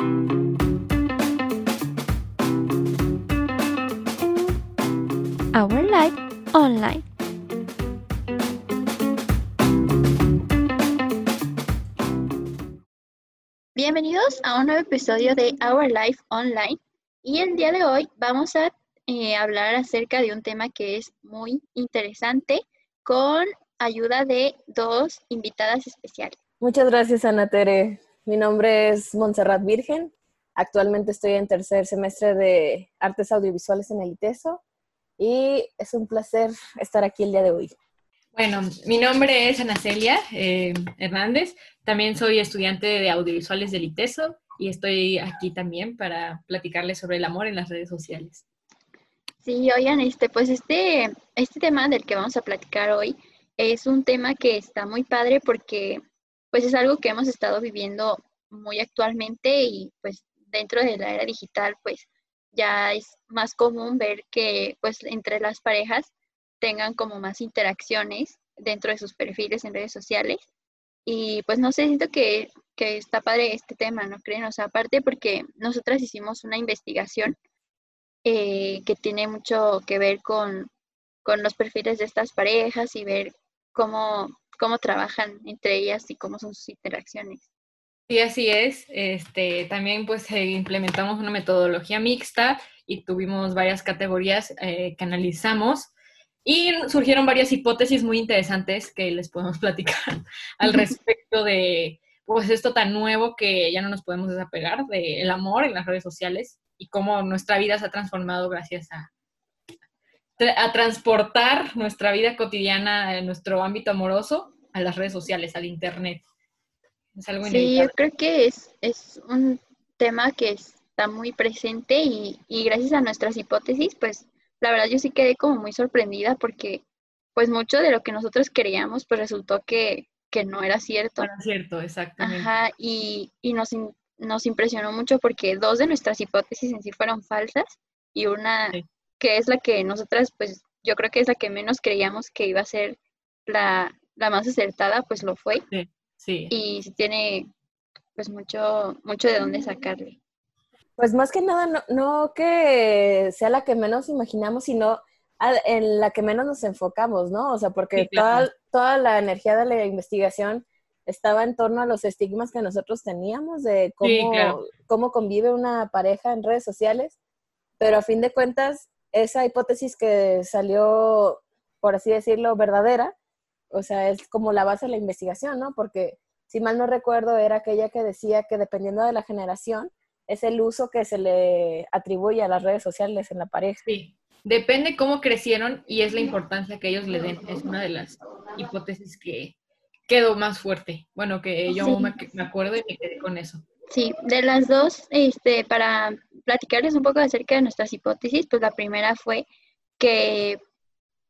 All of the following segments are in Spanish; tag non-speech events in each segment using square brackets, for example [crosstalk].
Our Life Online. Bienvenidos a un nuevo episodio de Our Life Online y el día de hoy vamos a eh, hablar acerca de un tema que es muy interesante con ayuda de dos invitadas especiales. Muchas gracias, Ana Tere. Mi nombre es Montserrat Virgen. Actualmente estoy en tercer semestre de Artes Audiovisuales en el ITESO y es un placer estar aquí el día de hoy. Bueno, mi nombre es Ana Celia eh, Hernández. También soy estudiante de audiovisuales del ITESO y estoy aquí también para platicarles sobre el amor en las redes sociales. Sí, oigan, este, pues este, este tema del que vamos a platicar hoy es un tema que está muy padre porque pues es algo que hemos estado viviendo muy actualmente y pues dentro de la era digital pues ya es más común ver que pues entre las parejas tengan como más interacciones dentro de sus perfiles en redes sociales. Y pues no sé, siento que, que está padre este tema, ¿no creen? O sea, aparte porque nosotras hicimos una investigación eh, que tiene mucho que ver con, con los perfiles de estas parejas y ver cómo, cómo trabajan entre ellas y cómo son sus interacciones. Sí, así es. Este, también pues eh, implementamos una metodología mixta y tuvimos varias categorías eh, que analizamos y surgieron varias hipótesis muy interesantes que les podemos [laughs] platicar al respecto de pues esto tan nuevo que ya no nos podemos desapegar del amor en las redes sociales y cómo nuestra vida se ha transformado gracias a, a transportar nuestra vida cotidiana, en nuestro ámbito amoroso, a las redes sociales, al Internet. Es algo sí, yo creo que es, es un tema que está muy presente y, y gracias a nuestras hipótesis, pues la verdad yo sí quedé como muy sorprendida porque pues mucho de lo que nosotros queríamos pues resultó que, que no era cierto. No era cierto, exactamente. Ajá, y, y nos, nos impresionó mucho porque dos de nuestras hipótesis en sí fueron falsas y una que es la que nosotras, pues yo creo que es la que menos creíamos que iba a ser la, más acertada, pues lo fue. Sí, sí. Y sí tiene pues mucho, mucho de dónde sacarle. Pues más que nada, no, no que sea la que menos imaginamos, sino en la que menos nos enfocamos, ¿no? O sea, porque toda, toda la energía de la investigación estaba en torno a los estigmas que nosotros teníamos de cómo, cómo convive una pareja en redes sociales, pero a fin de cuentas, esa hipótesis que salió, por así decirlo, verdadera, o sea, es como la base de la investigación, ¿no? Porque si mal no recuerdo, era aquella que decía que dependiendo de la generación, es el uso que se le atribuye a las redes sociales en la pareja. Sí, depende cómo crecieron y es la importancia que ellos le den. Es una de las hipótesis que, quedó más fuerte. Bueno, que yo me, acuerdo y me quedé con eso. Sí, de las dos, este, para platicarles un poco acerca de nuestras hipótesis, pues la primera fue que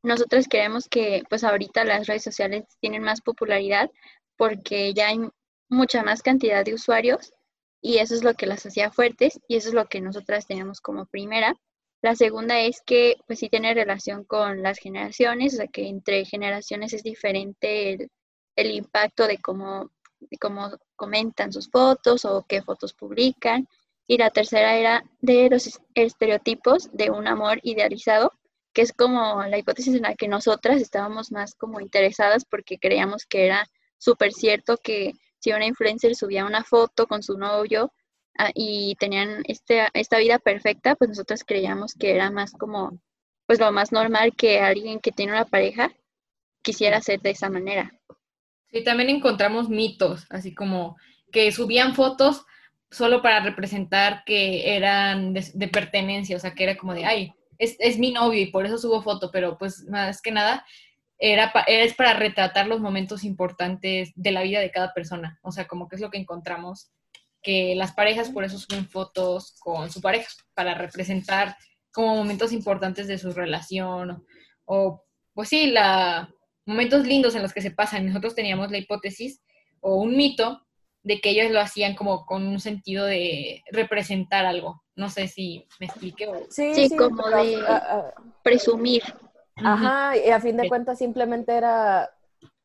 nosotros creemos que pues ahorita las redes sociales tienen más popularidad porque ya hay mucha más cantidad de usuarios y eso es lo que las hacía fuertes y eso es lo que nosotras tenemos como primera. La segunda es que pues sí tiene relación con las generaciones, o sea que entre generaciones es diferente el, el impacto de cómo, cómo comentan sus fotos o qué fotos publican. Y la tercera era de los estereotipos de un amor idealizado, que es como la hipótesis en la que nosotras estábamos más como interesadas porque creíamos que era súper cierto que si una influencer subía una foto con su novio ah, y tenían este, esta vida perfecta, pues nosotros creíamos que era más como, pues lo más normal que alguien que tiene una pareja quisiera ser de esa manera. Sí, también encontramos mitos, así como que subían fotos solo para representar que eran de, pertenencia, o sea, que era como de, ay, es, es, mi novio y por eso subo foto, pero pues más que nada era es para retratar los momentos importantes de la vida de cada persona, o sea, como que es lo que encontramos, que las parejas por eso suben fotos con su pareja, para representar como momentos importantes de su relación, o pues sí, la, momentos lindos en los que se pasan. Nosotros teníamos la hipótesis o un mito de que ellos lo hacían como con un sentido de representar algo. No sé si me explique. Sí, como de ah, ah, presumir. Ajá, y a fin de cuentas simplemente era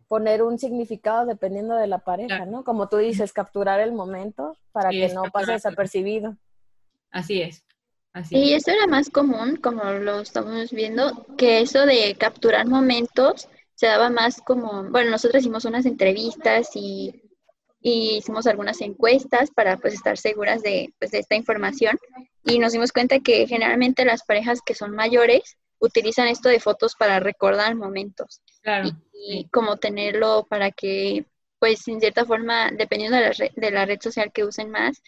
poner un significado dependiendo de la pareja, ¿no? Como tú dices, capturar el momento para que no pase desapercibido. Así es. Así y eso era más común, como lo estamos viendo, que eso de capturar momentos se daba más como, bueno, nosotros hicimos unas entrevistas y, hicimos algunas encuestas para pues estar seguras de, pues, de esta información. Y nos dimos cuenta que generalmente las parejas que son mayores utilizan esto de fotos para recordar momentos. Y, como tenerlo para que pues en cierta forma dependiendo de la, red, de la red social que usen más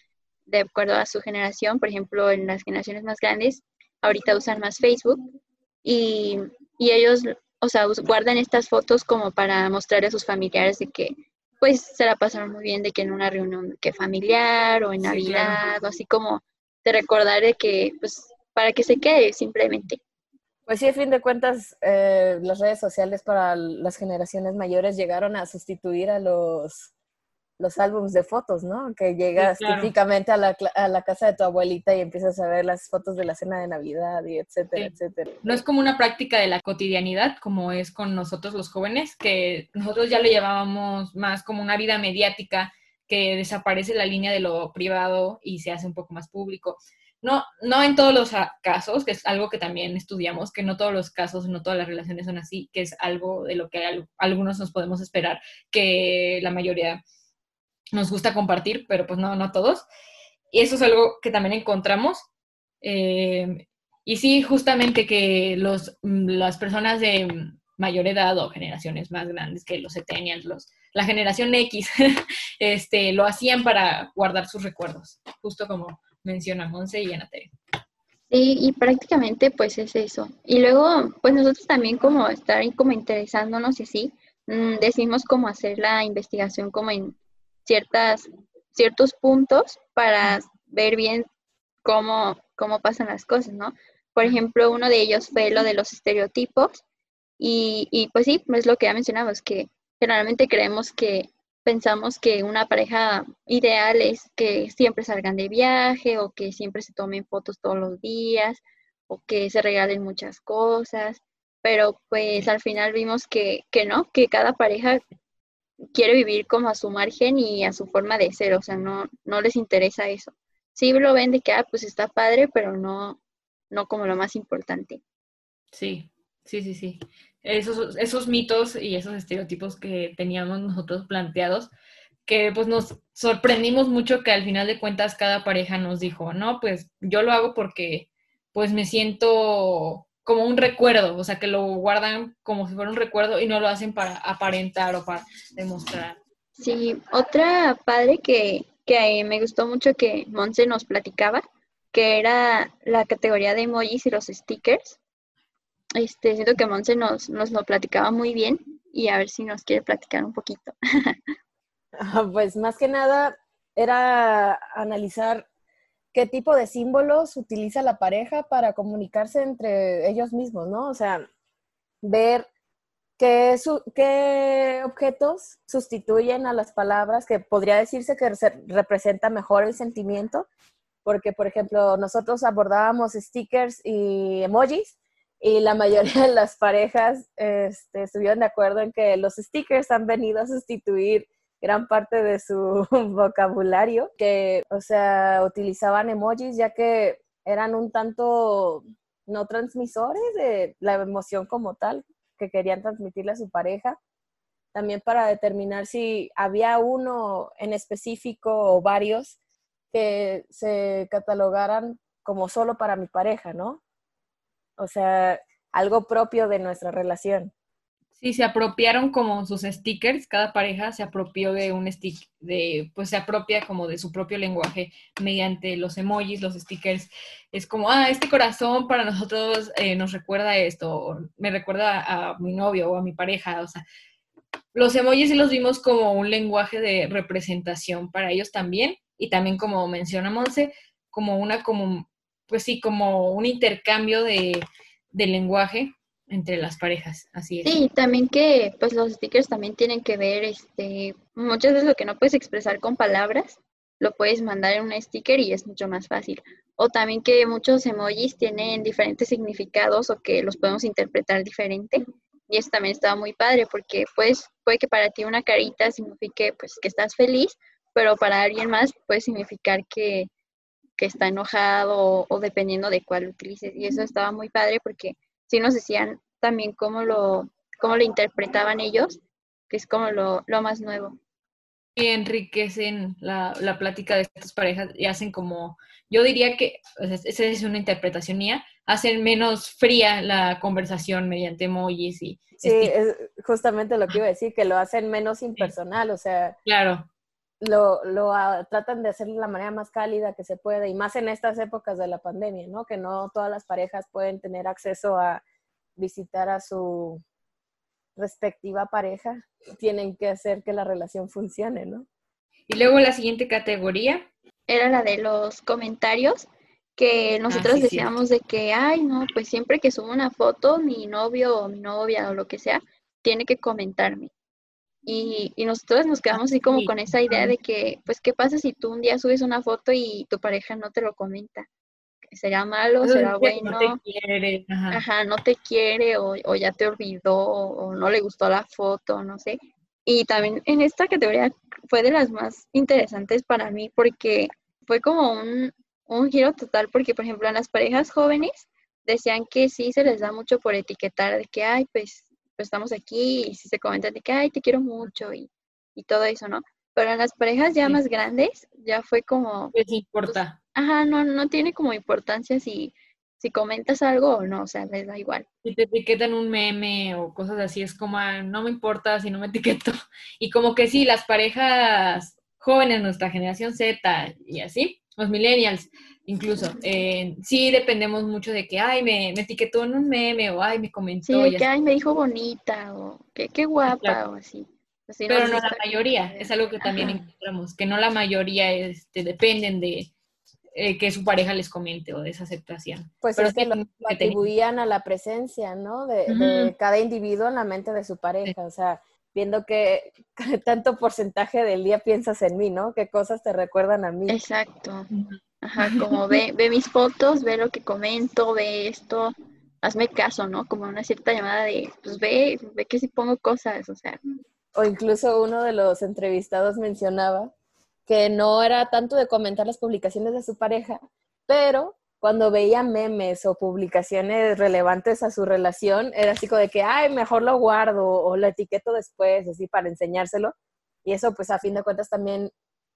de acuerdo a su generación por ejemplo en las generaciones más grandes ahorita usan más Facebook. Y, y ellos o sea, guardan estas fotos como para mostrarle a sus familiares de que pues se la pasaron muy bien de que en una reunión que familiar o en Navidad o así como de recordar de que pues para que se quede simplemente. Pues sí, a fin de cuentas, eh, las redes sociales para las generaciones mayores llegaron a sustituir a los los álbumes de fotos, ¿no? Que llegas típicamente a la, a la, casa de tu abuelita y empiezas a ver las fotos de la cena de Navidad y etcétera, etcétera. No es como una práctica de la cotidianidad como es con nosotros los jóvenes, que nosotros ya lo llevábamos más como una vida mediática que desaparece la línea de lo privado y se hace un poco más público. No, no en todos los casos, que es algo que también estudiamos, que no todos los casos, no todas las relaciones son así, que es algo de lo que algunos nos podemos esperar, que la mayoría nos gusta compartir, pero pues no, no todos. Y eso es algo que también encontramos. Eh, y sí, justamente que los, mm, las personas de mayor edad o generaciones más grandes que los centennials, los, la generación X, [laughs] este, lo hacían para guardar sus recuerdos, justo como menciona Monse y Ana Sí, y prácticamente pues es eso. Y luego, pues nosotros también como estar como interesándonos y así, mm, decimos cómo hacer la investigación como en ciertas, ciertos puntos para ver bien cómo, cómo pasan las cosas, ¿no? Por ejemplo, uno de ellos fue lo de los estereotipos y, y pues sí, es lo que ya mencionamos, que generalmente creemos que pensamos que una pareja ideal es que siempre salgan de viaje o que siempre se tomen fotos todos los días o que se regalen muchas cosas, pero pues al final vimos que, que no, que cada pareja quiere vivir como a su margen y a su forma de ser, o sea, no, no les interesa eso. Sí lo ven de que, ah, pues está padre, pero no, no como lo más importante. Sí, sí, sí, sí. Esos, esos mitos y esos estereotipos que teníamos nosotros planteados, que pues nos sorprendimos mucho que al final de cuentas cada pareja nos dijo, no, pues yo lo hago porque pues me siento como un recuerdo, o sea, que lo guardan como si fuera un recuerdo y no lo hacen para aparentar o para demostrar. Sí, otra padre que, que me gustó mucho que Monse nos platicaba, que era la categoría de emojis y los stickers. Este, siento que Monse nos, nos lo platicaba muy bien y a ver si nos quiere platicar un poquito. [laughs] Ah, pues más que nada era analizar qué tipo de símbolos utiliza la pareja para comunicarse entre ellos mismos, ¿no? O sea, ver qué, objetos sustituyen a las palabras que podría decirse que representa mejor el sentimiento, porque, por ejemplo, nosotros abordábamos stickers y emojis y la mayoría de las parejas este, estuvieron de acuerdo en que los stickers han venido a sustituir gran parte de su [laughs] vocabulario, que, o sea, utilizaban emojis ya que eran un tanto no transmisores de la emoción como tal que querían transmitirle a su pareja. También para determinar si había uno en específico o varios que se catalogaran como solo para mi pareja, ¿no? O sea, algo propio de nuestra relación. Sí, se apropiaron como sus stickers, cada pareja se apropió de un stick, de, pues se apropia como de su propio lenguaje mediante los emojis, los stickers. Es como, ah, este corazón para nosotros eh, nos recuerda esto, me recuerda a mi novio o a mi pareja, o sea, los emojis sí los vimos como un lenguaje de representación para ellos también, y también como menciona Monse, como una, como, pues sí, como un intercambio de, de lenguaje entre las parejas, así es. Sí, también que pues los stickers también tienen que ver, este, muchas veces lo que no puedes expresar con palabras, lo puedes mandar en un sticker y es mucho más fácil. O también que muchos emojis tienen diferentes significados o que los podemos interpretar diferente. y eso también estaba muy padre porque pues puede que para ti una carita signifique pues que estás feliz, pero para alguien más puede significar que, que está enojado o, dependiendo de cuál utilices. Y eso estaba muy padre porque sí nos decían también cómo lo, cómo lo interpretaban ellos, que es como lo, lo más nuevo. Y enriquecen la, la, plática de estas parejas y hacen como, yo diría que, esa es una interpretación mía, hacen menos fría la conversación mediante emojis y... Sí, es justamente lo que iba a decir, que lo hacen menos impersonal, o sea... Claro. Lo, lo tratan de hacer de la manera más cálida que se puede, y más en estas épocas de la pandemia, ¿no? Que no todas las parejas pueden tener acceso a visitar a su respectiva pareja, tienen que hacer que la relación funcione, ¿no? Y luego la siguiente categoría. Era la de los comentarios que nosotros decíamos de que, ay, no, pues siempre que subo una foto, mi novio o mi novia o lo que sea, tiene que comentarme. Y, y nosotros nos quedamos así como con esa idea de que, pues, ¿qué pasa si tú un día subes una foto y tu pareja no te lo comenta? ¿Será malo? ¿Será bueno? No te quiere. Ajá. no te quiere o, o ya te olvidó o no le gustó la foto, no sé. Y también en esta categoría fue de las más interesantes para mí porque fue como un, un giro total porque, por ejemplo, en las parejas jóvenes decían que sí se les da mucho por etiquetar de que, ay, pues, pues estamos aquí y si se comentan de que, ay, te quiero mucho y, y todo eso, ¿no? Pero en las parejas ya más grandes ya fue como... Les importa. Pues, ajá, no, no tiene como importancia si, si comentas algo o no, o sea, les da igual. Si te etiquetan un meme o cosas así, es como, ah, no me importa si no me etiqueto. [laughs] Y como que sí, las parejas jóvenes, nuestra generación Z y así, los millennials incluso, eh, sí dependemos mucho de que, ay, me, me, etiquetó en un meme o, ay, me comentó. Sí, que, ay, me dijo bonita o que qué guapa o así. Pero no la mayoría, es algo que también encontramos, que no la mayoría este, dependen de eh, que su pareja les comente o de esa aceptación. Pues Pero es que lo, atribuían a la presencia, ¿no? De, de, cada individuo en la mente de su pareja, o sea, viendo que tanto porcentaje del día piensas en mí, ¿no? ¿Qué cosas te recuerdan a mí? Exacto. Ajá, como ve, ve mis fotos, ve lo que comento, ve esto, hazme caso, ¿no? Como una cierta llamada de, pues ve, ve que si pongo cosas, o sea. O incluso uno de los entrevistados mencionaba que no era tanto de comentar las publicaciones de su pareja, pero cuando veía memes o publicaciones relevantes a su relación, era así como de que, ay, mejor lo guardo o lo etiqueto después, así para enseñárselo. Y eso, pues, a fin de cuentas, también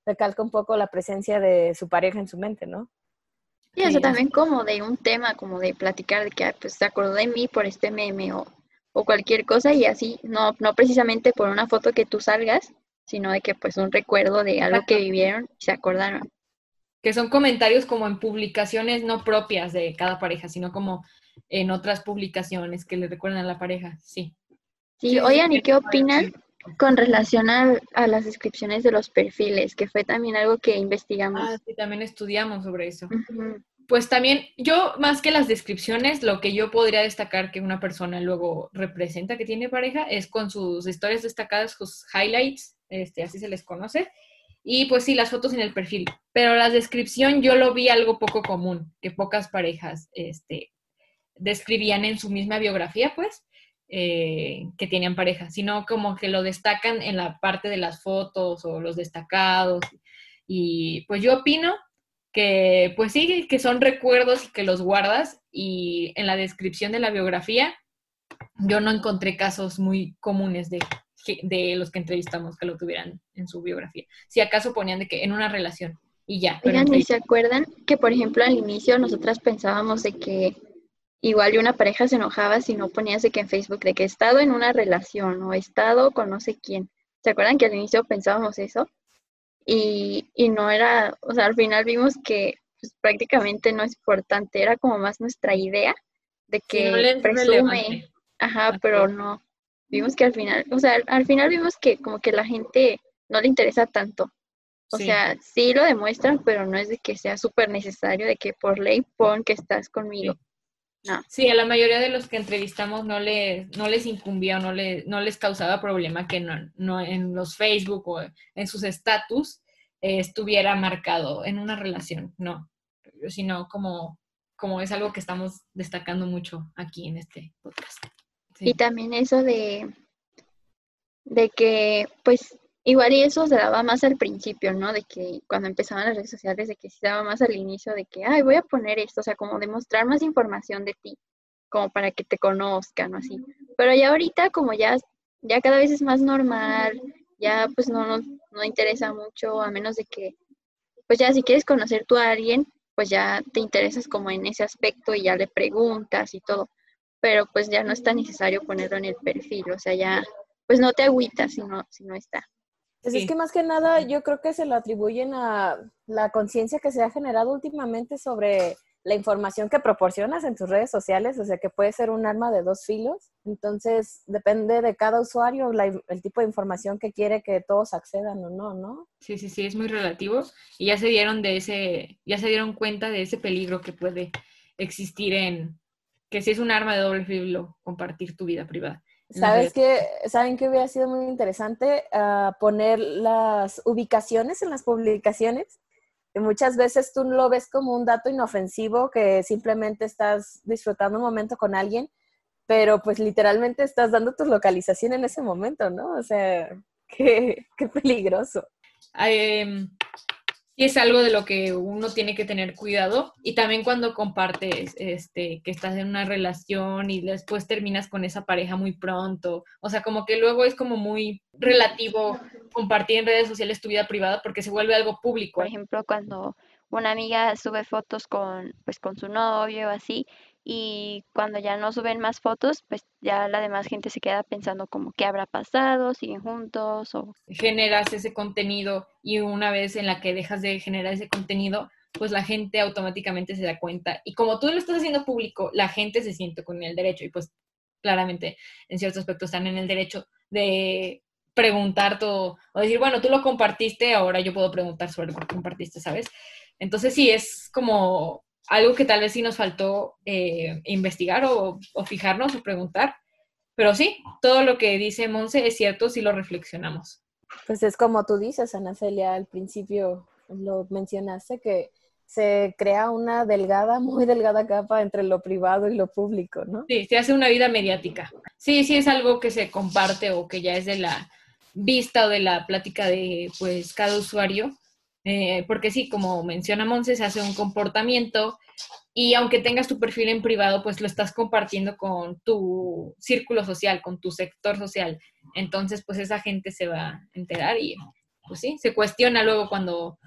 recalca un poco la presencia de su pareja en su mente, ¿no? Y eso también como de un tema, como de platicar de que, pues, se acordó de mí por este meme o, o cualquier cosa y así, no, no precisamente por una foto que tú salgas, sino de que, pues, un recuerdo de algo que vivieron y se acordaron que son comentarios como en publicaciones no propias de cada pareja, sino como en otras publicaciones que le recuerdan a la pareja, sí. Sí, oigan, ¿y qué opinan con relación a, las descripciones de los perfiles? Que fue también algo que investigamos. Ah, sí, también estudiamos sobre eso. Pues también, yo más que las descripciones, lo que yo podría destacar que una persona luego representa que tiene pareja es con sus historias destacadas, sus highlights, este, así se les conoce, y pues sí, las fotos en el perfil. Pero la descripción yo lo vi algo poco común, que pocas parejas este, describían en su misma biografía, pues, eh, que tenían pareja, sino como que lo destacan en la parte de las fotos o los destacados. Y pues yo opino que, pues sí, que son recuerdos y que los guardas y en la descripción de la biografía yo no encontré casos muy comunes de de los que entrevistamos que lo tuvieran en su biografía. Si acaso ponían de que en una relación y ya. Oigan, ¿y se acuerdan que, por ejemplo, al inicio nosotras pensábamos de que igual una pareja se enojaba si no ponías de que en Facebook de que he estado en una relación o he estado con no sé quién? ¿Se acuerdan que al inicio pensábamos eso? Y, y no era, o sea, al final vimos que pues, prácticamente no es importante, era como más nuestra idea de que presume, ajá, pero no, vimos que al final, o sea, al final vimos que como que la gente no le interesa tanto. O sea, sí lo demuestran, pero no es de que sea súper necesario de que por ley pon que estás conmigo. No. Sí, a la mayoría de los que entrevistamos no les, no les incumbía o no, le, no les causaba problema que no, no en los Facebook o en sus estatus eh, estuviera marcado en una relación, no, sino como, como es algo que estamos destacando mucho aquí en este podcast. Y también eso de, de que, pues, igual y eso se daba más al principio, ¿no? De que cuando empezaban las redes sociales, de que se daba más al inicio, de que, ay, voy a poner esto, o sea, como demostrar más información de ti, como para que te conozcan o así. Pero ya ahorita, como ya, ya cada vez es más normal, ya pues no nos no interesa mucho, a menos de que, pues ya si quieres conocer tú a alguien, pues ya te interesas como en ese aspecto y ya le preguntas y todo pero pues ya no es tan necesario ponerlo en el perfil, o sea, ya pues no te agüitas si no, si no está. Pues es que más que nada yo creo que se lo atribuyen a la conciencia que se ha generado últimamente sobre la información que proporcionas en tus redes sociales, o sea que puede ser un arma de dos filos. Entonces depende de cada usuario el tipo de información que quiere que todos accedan o no, ¿no? Sí, sí, sí, es muy relativo y ya se dieron de ese, ya se dieron cuenta de ese peligro que puede existir en, que si es un arma de doble filo compartir tu vida privada. ¿Sabes qué? ¿Saben que hubiera sido muy interesante ah, poner las ubicaciones en las publicaciones? Que muchas veces tú lo ves como un dato inofensivo que simplemente estás disfrutando un momento con alguien, pero pues literalmente estás dando tu localización en ese momento, ¿no? O sea, [laughs] qué, qué peligroso. Eh, es algo de lo que uno tiene que tener cuidado. Y también cuando compartes este, que estás en una relación y después terminas con esa pareja muy pronto. O sea, como que luego es como muy relativo compartir en redes sociales tu vida privada porque se vuelve algo público. Por ejemplo, cuando una amiga sube fotos con, pues, con su novio así, y cuando ya no suben más fotos, pues ya la demás gente se queda pensando como qué habrá pasado, siguen juntos o... Generas ese contenido y una vez en la que dejas de generar ese contenido, pues la gente automáticamente se da cuenta. Y como tú lo estás haciendo público, la gente se siente con el derecho y pues claramente en ciertos aspectos están en el derecho de preguntar todo o decir, bueno, tú lo compartiste, ahora yo puedo preguntar sobre lo que compartiste, ¿sabes? Entonces sí, es como algo que tal vez sí nos faltó eh, investigar o, fijarnos o preguntar. Pero sí, todo lo que dice Monse es cierto si lo reflexionamos. Pues es como tú dices, Ana Celia, al principio lo mencionaste, que se crea una delgada, muy delgada capa entre lo privado y lo público, ¿no? Sí, se hace una vida mediática. Sí, sí es algo que se comparte o que ya es de la vista o de la plática de pues cada usuario, eh, porque sí, como menciona Monse, se hace un comportamiento y aunque tengas tu perfil en privado, pues lo estás compartiendo con tu círculo social, con tu sector social. Entonces, pues esa gente se va a enterar y, pues sí, se cuestiona luego cuando,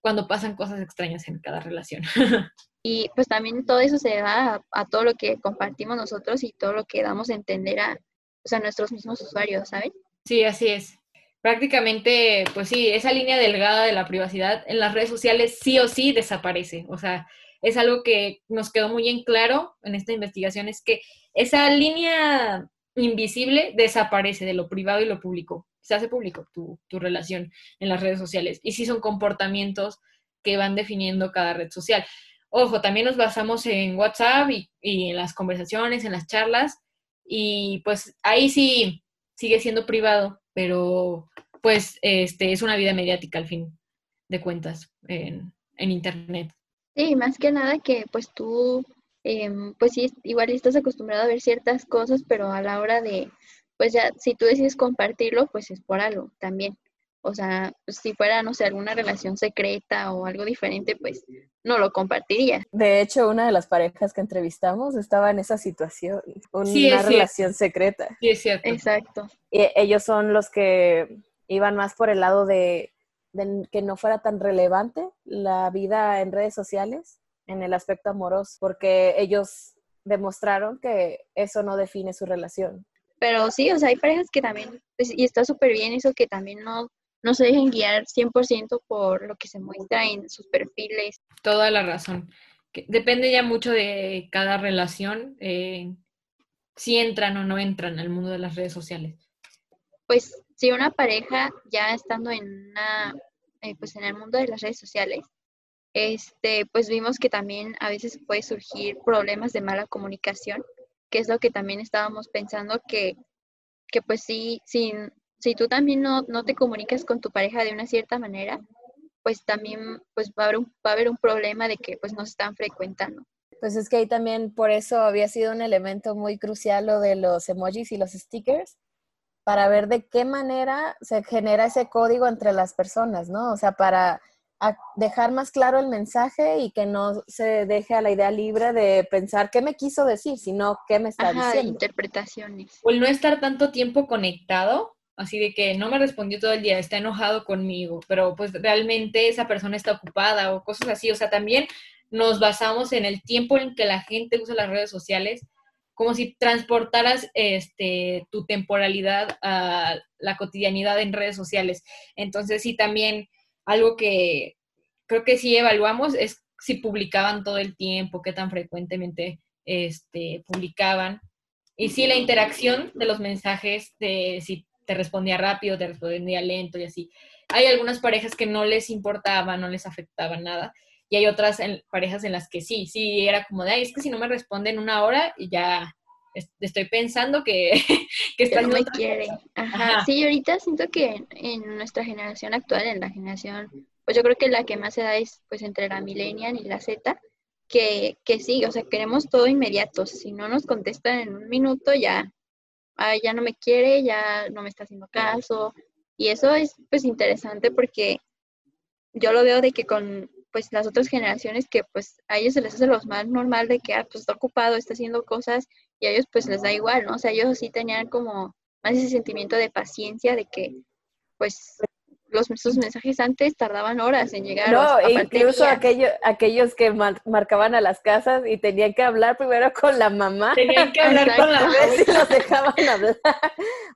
cuando pasan cosas extrañas en cada relación. [laughs] Y pues también todo eso se da a, todo lo que compartimos nosotros y todo lo que damos a entender a, pues, a nuestros mismos usuarios, ¿saben? Sí, así es prácticamente, pues sí, esa línea delgada de la privacidad en las redes sociales sí o sí desaparece. O sea, es algo que nos quedó muy en claro en esta investigación, es que esa línea invisible desaparece de lo privado y lo público. Se hace público tu, tu relación en las redes sociales. Y sí son comportamientos que van definiendo cada red social. Ojo, también nos basamos en WhatsApp y, y en las conversaciones, en las charlas, y pues ahí sí sigue siendo privado, pero pues este, es una vida mediática al fin de cuentas en, Internet. Sí, más que nada que pues tú, em, pues sí, igual estás acostumbrado a ver ciertas cosas, pero a la hora de, pues ya, si tú decides compartirlo, pues es por algo también. O sea, pues, si fuera, no sé, alguna relación secreta o algo diferente, pues no lo compartiría. De hecho, una de las parejas que entrevistamos estaba en esa situación, una relación secreta. Sí, es cierto. Exacto. Y ellos son los que iban más por el lado de, que no fuera tan relevante la vida en redes sociales en el aspecto amoroso, porque ellos demostraron que eso no define su relación. Pero sí, o sea, hay parejas que también, pues, y está súper bien eso, que también no, no se dejen guiar 100% por lo que se muestra en sus perfiles. Toda la razón. Depende ya mucho de cada relación, eh, si entran o no entran al mundo de las redes sociales. Pues si una pareja ya estando en una, eh, pues en el mundo de las redes sociales, este, pues vimos que también a veces puede surgir problemas de mala comunicación, que es lo que también estábamos pensando que, que pues sí, si, si tú también no, no te comunicas con tu pareja de una cierta manera, pues también pues va a haber un, va a haber un problema de que pues no se están frecuentando. Pues es que ahí también por eso había sido un elemento muy crucial lo de los emojis y los stickers, para ver de qué manera se genera ese código entre las personas, ¿no? O sea, para dejar más claro el mensaje y que no se deje a la idea libre de pensar qué me quiso decir, sino qué me está Ajá, diciendo. interpretaciones. O el no estar tanto tiempo conectado, así de que no me respondió todo el día, está enojado conmigo, pero pues realmente esa persona está ocupada o cosas así. O sea, también nos basamos en el tiempo en que la gente usa las redes sociales, como si transportaras este, tu temporalidad a la cotidianidad en redes sociales. Entonces, sí, también algo que creo que sí evaluamos es si publicaban todo el tiempo, qué tan frecuentemente este, publicaban. Y sí, la interacción de los mensajes, si te respondía rápido, te respondía lento y así. Hay algunas parejas que no les importaba, no les afectaba nada. Y hay otras parejas en las que sí, sí, era como de, ay, es que si no me responde en una hora, ya estoy pensando que, [laughs] que está no me quiere. Ajá. Sí, ahorita siento que en, nuestra generación actual, en la generación, pues yo creo que la que más se da es pues entre la millennial y la Z, que, que sí, o sea, queremos todo inmediato. Si no nos contestan en un minuto, ya, ya no me quiere, ya no me está haciendo caso. Y eso es pues interesante porque yo lo veo de que con pues las otras generaciones que pues a ellos se les hace lo más normal de que ah, pues está ocupado, está haciendo cosas y a ellos pues les da igual, ¿no? O sea, ellos sí tenían como más ese sentimiento de paciencia de que pues los sus mensajes antes tardaban horas en llegar. No, e incluso aquellos, aquellos que marcaban a las casas y tenían que hablar primero con la mamá. Tenían que hablar con la mamá. Si los dejaban hablar.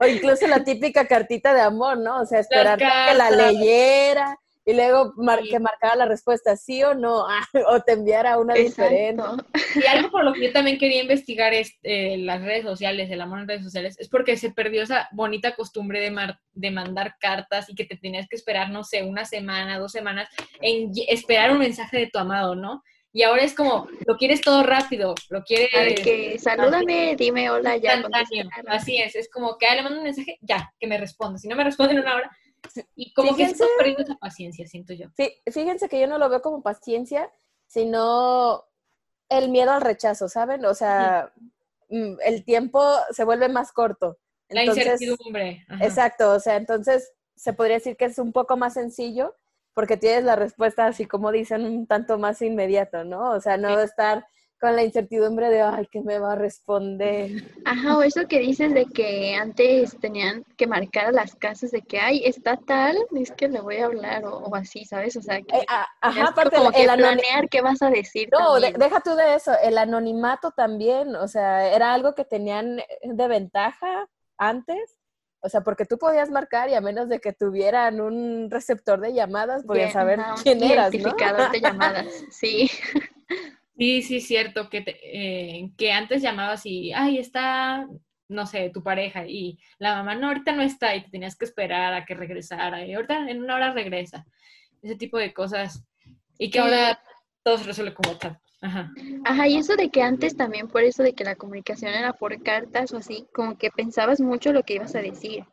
O incluso la típica cartita de amor, ¿no? O sea, esperar que la leyera y luego que marcara la respuesta sí o no, [laughs] o te enviara una diferente. Y algo por lo que yo también quería investigar es, eh, las redes sociales, el amor en redes sociales, es porque se perdió esa bonita costumbre de, de mandar cartas y que te tenías que esperar, no sé, una semana, dos semanas, en esperar un mensaje de tu amado, ¿no? Y ahora es como, lo quieres todo rápido, lo quieres... que salúdame, dime hola, ya. Así es, es como que ah, le mando un mensaje, ya, que me responda. Si no me responde en una hora, y como que estás perdiendo esa paciencia, siento yo. Fíjense que yo no lo veo como paciencia, sino el miedo al rechazo, ¿saben? O sea, mm, el tiempo se vuelve más corto. La incertidumbre. Exacto, o sea, entonces se podría decir que es un poco más sencillo porque tienes la respuesta así como dicen un tanto más inmediato, ¿no? O sea, no estar con la incertidumbre de, ay, ¿qué me va a responder? Ajá, o eso que dices de que antes tenían que marcar a las casas de que, ay, está tal, es que le voy a hablar o, así, ¿sabes? O sea, que eh, ajá, aparte como que planear qué vas a decir. No, deja tú de eso, el anonimato también, o sea, era algo que tenían de ventaja antes. O sea, porque tú podías marcar y a menos de que tuvieran un receptor de llamadas, podías saber quién eras, ¿no? De llamadas, sí. [laughs] Sí, sí, cierto, que, eh, que antes llamabas y, ay, está, no sé, tu pareja y la mamá, no, ahorita no está y te tenías que esperar a que regresara y ahorita en una hora regresa. Ese tipo de cosas. Y que ahora todo se resuelve como tal. Ajá. Ajá, y eso de que antes también por eso de que la comunicación era por cartas o así, como que pensabas mucho lo que ibas a decir.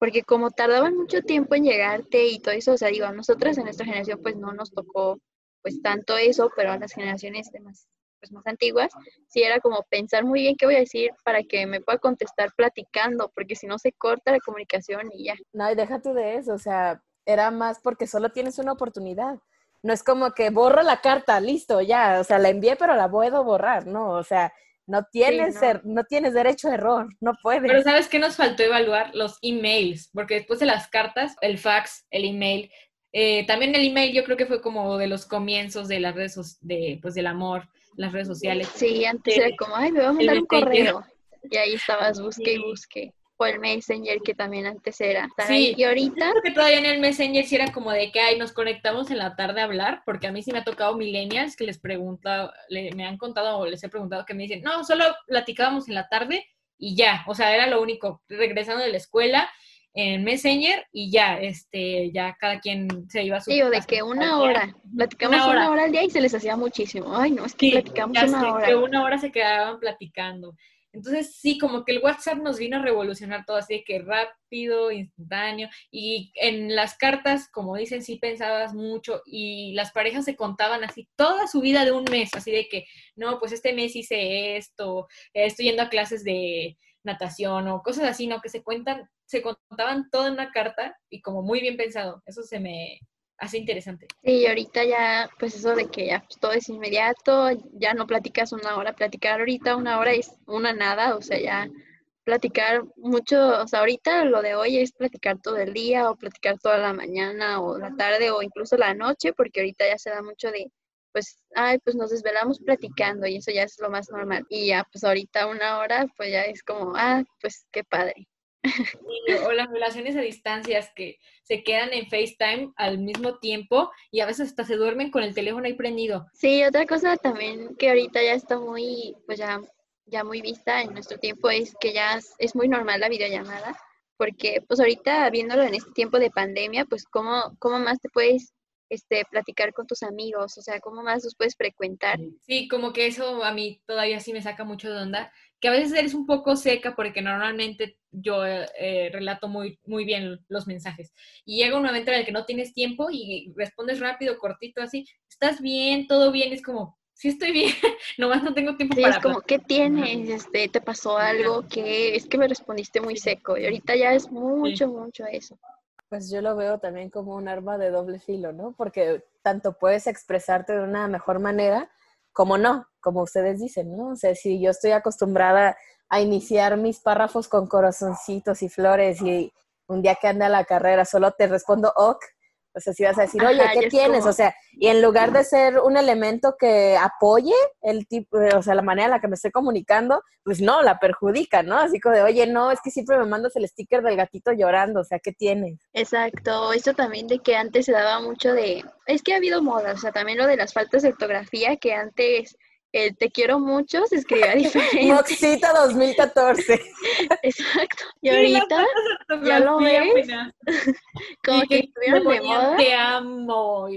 Porque como tardaban mucho tiempo en llegarte y todo eso, o sea, digo, a nosotras en nuestra generación pues no nos tocó pues tanto eso, pero a las generaciones más, pues, más antiguas, sí era como pensar muy bien qué voy a decir para que me pueda contestar platicando, porque si no se corta la comunicación y ya. No, y déjate de eso, o sea, era más porque solo tienes una oportunidad. No es como que borro la carta, listo, ya, o sea, la envié, pero la puedo borrar, ¿no? O sea, no tienes, no. tienes derecho a error, no puedes. Pero ¿sabes qué nos faltó evaluar? Los emails, porque después de las cartas, el fax, el email, eh, también el email yo creo que fue como de los comienzos de las redes, de, pues del amor, las redes sociales. Sí, antes era como, ay, me voy a mandar un correo. Y ahí estabas, busque y busque. O el Messenger, que también antes era. Sí, y ahorita... Creo que todavía en el Messenger sí era como de que, ay, nos conectamos en la tarde a hablar, porque a mí sí me ha tocado millennials que les pregunta, me han contado o les he preguntado que me dicen, no, solo platicábamos en la tarde y ya, o sea, era lo único, regresando de la escuela en Messenger y ya, este, ya cada quien se iba a su Sí, o de que una hora, platicamos una hora. al día y se les hacía muchísimo. Ay, no, es que platicamos una hora. Que una hora se quedaban platicando. Entonces, sí, como que el WhatsApp nos vino a revolucionar todo, así que rápido, instantáneo. Y en las cartas, como dicen, sí pensabas mucho y las parejas se contaban así toda su vida de un mes, así de que, no, pues este mes hice esto, estoy yendo a clases de natación o cosas así, ¿no? Que se cuentan, se contaban todo en una carta y como muy bien pensado. Eso se me, hace interesante. Sí, ahorita ya, pues eso de que ya todo es inmediato, ya no platicas una hora, platicar ahorita una hora es una nada, o sea, ya platicar mucho, o sea, ahorita lo de hoy es platicar todo el día o platicar toda la mañana o la tarde o incluso la noche, porque ahorita ya se da mucho de, pues, ay, pues nos desvelamos platicando y eso ya es lo más normal. Y ya, pues ahorita una hora, pues ya es como, ah, pues qué padre o las relaciones a distancias que se quedan en FaceTime al mismo tiempo y a veces hasta se duermen con el teléfono ahí prendido. Sí, otra cosa también que ahorita ya está muy, pues ya, ya muy vista en nuestro tiempo es que ya es muy normal la videollamada, porque pues ahorita viéndolo en este tiempo de pandemia, pues cómo, cómo más te puedes este, platicar con tus amigos, o sea, cómo más los puedes frecuentar. Sí, como que eso a mí todavía sí me saca mucho de onda, que a veces eres un poco seca porque normalmente yo eh, relato muy, muy bien los mensajes. Y llega un momento en el que no tienes tiempo y respondes rápido, cortito, así, ¿estás bien? ¿Todo bien? Es como, sí estoy bien, [laughs] nomás no tengo tiempo para... Es como, ¿qué tienes? Este, ¿Te pasó algo? que Es que me respondiste muy seco y ahorita ya es mucho, mucho eso. Pues yo lo veo también como un arma de doble filo, ¿no? Porque tanto puedes expresarte de una mejor manera como no, como ustedes dicen, ¿no? O sea, si yo estoy acostumbrada a iniciar mis párrafos con corazoncitos y flores y un día que ande a la carrera solo te respondo ok, o sea, si vas a decir, oye, ¿qué tienes? O sea, y en lugar de ser un elemento que apoye el tipo, o sea, la manera en la que me estoy comunicando, pues no, la perjudica, ¿no? Así como de, oye, no, es que siempre me mandas el sticker del gatito llorando, o sea, ¿qué tienes? Exacto, eso también de que antes se daba mucho de, es que ha habido moda, o sea, también lo de las faltas de ortografía que antes el te quiero mucho se escribía [laughs] diferente. Moxita 2014. [laughs] Exacto. Y ahorita ya lo ves. [laughs] Como que, estuvieron de moda. Te amo.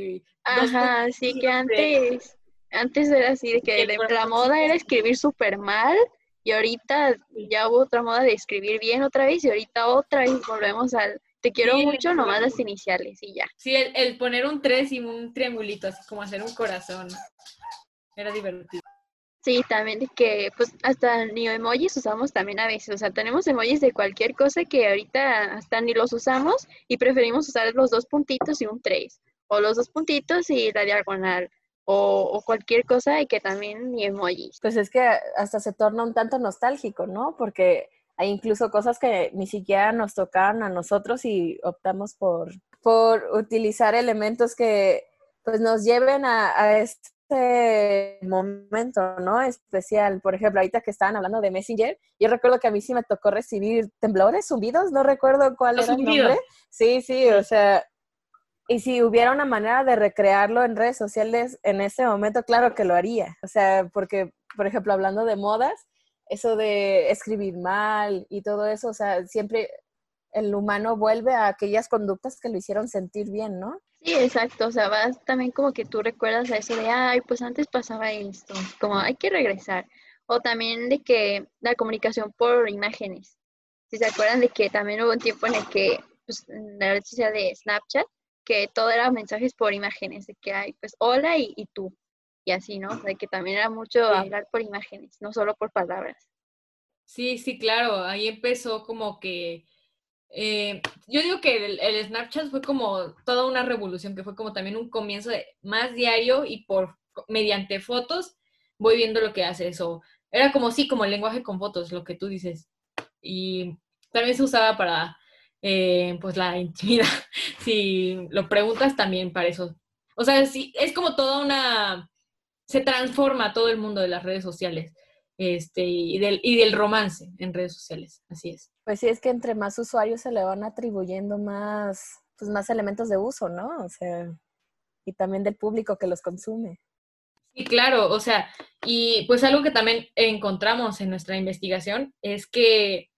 Ajá, sí que antes, antes era así, de que la moda era escribir súper mal. Y ahorita ya hubo otra moda de escribir bien otra vez. Y ahorita otra vez volvemos al te quiero mucho, nomás las iniciales y ya. Sí, el, el poner un 3 y un triangulito, así como hacer un corazón. Era divertido. Sí, también que pues hasta ni emojis usamos también a veces, o sea, tenemos emojis de cualquier cosa que ahorita hasta ni los usamos y preferimos usar los dos puntitos y un tres, o los dos puntitos y la diagonal, o, cualquier cosa y que también ni emojis. Pues es que hasta se torna un tanto nostálgico, ¿no? Porque hay incluso cosas que ni siquiera nos tocaban a nosotros y optamos por, por utilizar elementos que pues nos lleven a, a este este momento, ¿no? Especial. Por ejemplo, ahorita que estaban hablando de Messenger, yo recuerdo que a mí sí me tocó recibir temblores, zumbidos, no recuerdo cuál era el nombre. Sí, sí, o sea, y si hubiera una manera de recrearlo en redes sociales en ese momento, claro que lo haría. O sea, porque, por ejemplo, hablando de modas, eso de escribir mal y todo eso, o sea, siempre el humano vuelve a aquellas conductas que lo hicieron sentir bien, ¿no? Sí, exacto, o sea, vas también como que tú recuerdas a eso de, ay, pues antes pasaba esto, como hay que regresar. O también de que la comunicación por imágenes. Si se acuerdan de que también hubo un tiempo en el que, pues, en la red social de Snapchat, que todo era mensajes por imágenes, de que hay, pues, hola y, y tú, y así, ¿no? O sea, que también era mucho hablar por imágenes, no solo por palabras. Sí, sí, claro, ahí empezó como que eh, yo digo que el, Snapchat fue como toda una revolución, que fue como también un comienzo de más diario y por mediante fotos voy viendo lo que hace eso. Era como sí, como el lenguaje con fotos, lo que tú dices. Y también se usaba para eh, pues la intimidad. [laughs] si lo preguntas también para eso. O sea, sí, es como toda una se transforma todo el mundo de las redes sociales este, y, del, y del romance en redes sociales, así es. Pues sí, es que entre más usuarios se le van atribuyendo más, pues más elementos de uso, ¿no? O sea, y también del público que los consume. Sí, claro, o sea, y pues algo que también encontramos en nuestra investigación es que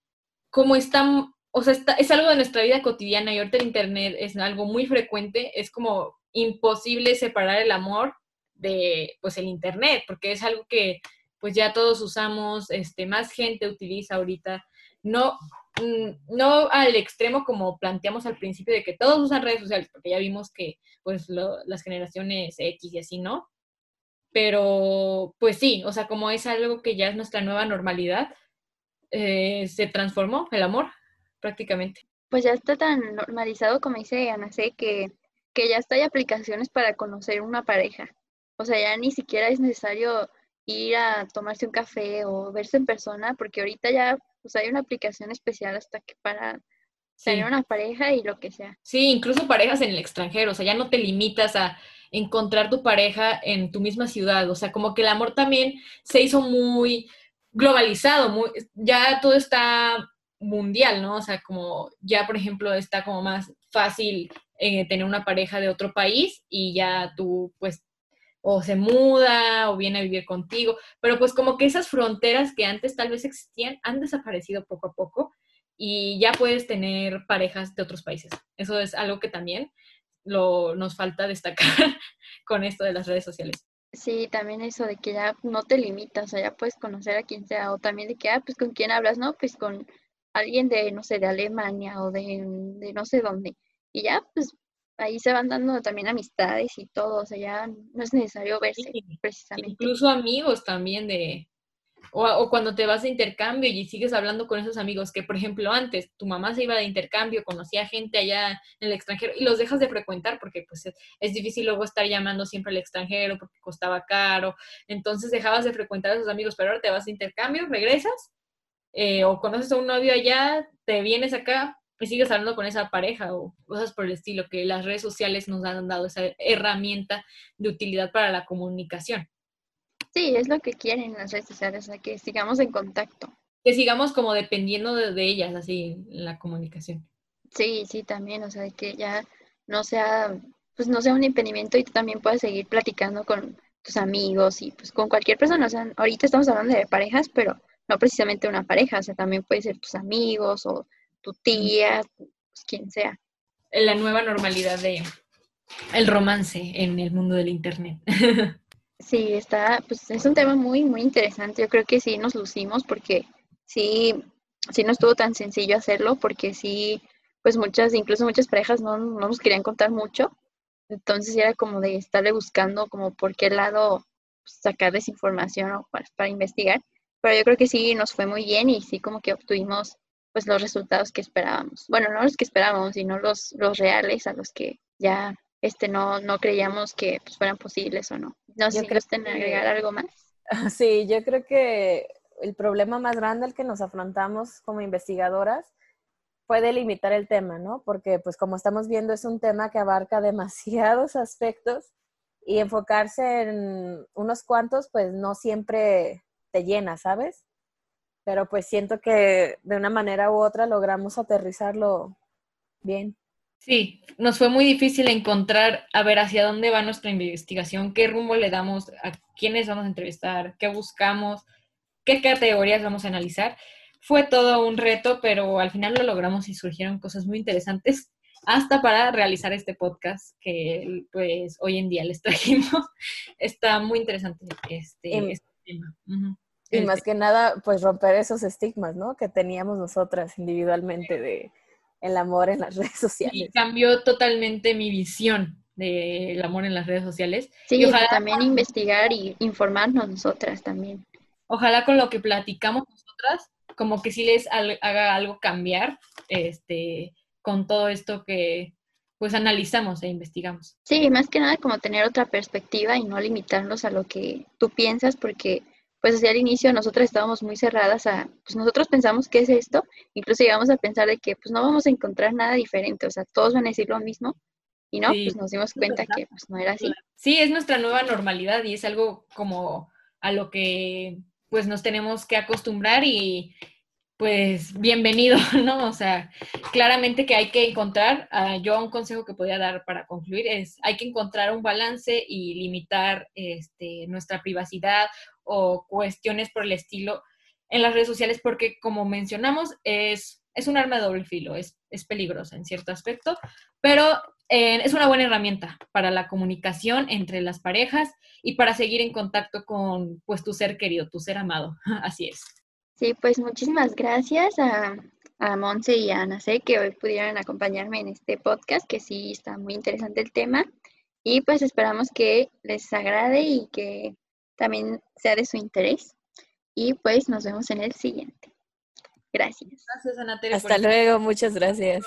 como están, o sea, es algo de nuestra vida cotidiana y ahorita el Internet es algo muy frecuente, es como imposible separar el amor de, pues, el Internet, porque es algo que pues ya todos usamos, este, más gente utiliza ahorita, no, mm, no al extremo como planteamos al principio de que todos usan redes sociales, porque ya vimos que pues las generaciones X y así, ¿no? Pero pues sí, o sea, como es algo que ya es nuestra nueva normalidad, eh, se transformó el amor prácticamente. Pues ya está tan normalizado como dice Ana C, que, que ya está hay aplicaciones para conocer una pareja. O sea, ya ni siquiera es necesario ir a tomarse un café o verse en persona, porque ahorita ya pues, hay una aplicación especial hasta que para tener una pareja y lo que sea. Sí, incluso parejas en el extranjero, o sea, ya no te limitas a encontrar tu pareja en tu misma ciudad, o sea, como que el amor también se hizo muy globalizado, muy, ya todo está mundial, ¿no? O sea, como ya, por ejemplo, está como más fácil eh, tener una pareja de otro país y ya tú, pues, o se muda o viene a vivir contigo, pero pues como que esas fronteras que antes tal vez existían han desaparecido poco a poco y ya puedes tener parejas de otros países. Eso es algo que también lo, nos falta destacar [laughs] con esto de las redes sociales. Sí, también eso de que ya no te limitas, o ya puedes conocer a quien sea, o también de que, ah, pues con quién hablas, ¿no? Pues con alguien de, no sé, de Alemania o de, de no sé dónde. Y ya, pues ahí se van dando también amistades y todo, o sea, ya no es necesario verse precisamente. Incluso amigos también de, o, cuando te vas de intercambio y sigues hablando con esos amigos que, por ejemplo, antes tu mamá se iba de intercambio, conocía gente allá en el extranjero y los dejas de frecuentar porque pues es, difícil luego estar llamando siempre al extranjero porque costaba caro. Entonces dejabas de frecuentar a esos amigos, pero ahora te vas de intercambio, regresas eh, o conoces a un novio allá, te vienes acá y sigues hablando con esa pareja o cosas por el estilo, que las redes sociales nos han dado esa herramienta de utilidad para la comunicación. Sí, es lo que quieren las redes sociales, o sea, que sigamos en contacto. Que sigamos como dependiendo de, ellas, así, en la comunicación. Sí, sí, también, o sea, que ya no sea, pues no sea un impedimento y tú también puedas seguir platicando con tus amigos y pues con cualquier persona, o sea, ahorita estamos hablando de parejas, pero no precisamente una pareja, o sea, también puede ser tus amigos o tu tía, pues quien sea. La nueva normalidad de el romance en el mundo del internet. [laughs] Sí, está, pues es un tema muy, muy interesante. Yo creo que sí nos lucimos porque sí, sí no estuvo tan sencillo hacerlo porque sí, pues muchas, incluso muchas parejas no, nos querían contar mucho. Entonces era como de estarle buscando como por qué lado pues, sacar desinformación o para, para, investigar. Pero yo creo que sí nos fue muy bien y sí como que obtuvimos pues los resultados que esperábamos. Bueno, no los que esperábamos, sino los, los reales a los que ya este, no, no creíamos que pues, fueran posibles o no. No sé si que... agregar algo más. [laughs] Sí, yo creo que el problema más grande al que nos afrontamos como investigadoras fue delimitar el tema, ¿no? Porque pues como estamos viendo es un tema que abarca [laughs] demasiados aspectos y enfocarse en unos cuantos pues no siempre te llena, ¿sabes? Pero pues siento que de una manera u otra logramos aterrizarlo bien. Sí, nos fue muy difícil encontrar a ver hacia dónde va nuestra investigación, qué rumbo le damos, a quiénes vamos a entrevistar, qué buscamos, qué categorías vamos a analizar. Fue todo un reto, pero al final lo logramos y surgieron cosas muy interesantes hasta para realizar este podcast que pues hoy en día les [laughs] trajimos. Está muy interesante este, este tema. Y más que nada, pues romper esos estigmas, ¿no? Que teníamos nosotras individualmente de el amor en las [laughs] redes sociales. Y cambió totalmente mi visión del amor en las redes sociales. Sí, y ojalá también investigar y informarnos nosotras también. Ojalá con lo que platicamos nosotras, como que sí les haga algo cambiar, este, con todo esto que pues analizamos e investigamos. Sí, más que nada como tener otra perspectiva y no limitarnos a lo que tú piensas, porque pues hacia el inicio nosotras estábamos muy cerradas a, pues nosotros pensamos que es esto, incluso llegamos a pensar de que pues no vamos a encontrar nada diferente, o sea, todos van a decir lo mismo, y no, pues nos dimos cuenta que pues no era así. Sí, es nuestra nueva normalidad y es algo como a lo que pues nos tenemos que acostumbrar y pues bienvenido, [laughs] ¿no? O sea, claramente que hay que encontrar, uh, yo un consejo que podría dar para concluir es, hay que encontrar un balance y limitar este, nuestra privacidad o cuestiones por el estilo en las redes sociales porque, como mencionamos, es, es un arma de doble filo, es, es peligrosa en cierto aspecto, pero eh, es una buena herramienta para la comunicación entre las parejas y para seguir en contacto con pues tu ser querido, tu ser amado. [laughs] Así es. Sí, pues muchísimas gracias a, a Monse y a Ana C que hoy pudieron acompañarme en este podcast, que sí está muy interesante el tema. Y pues esperamos que les agrade y que también sea de su interés. Y pues nos vemos en el siguiente. Gracias. Gracias, Ana Hasta luego, muchas gracias.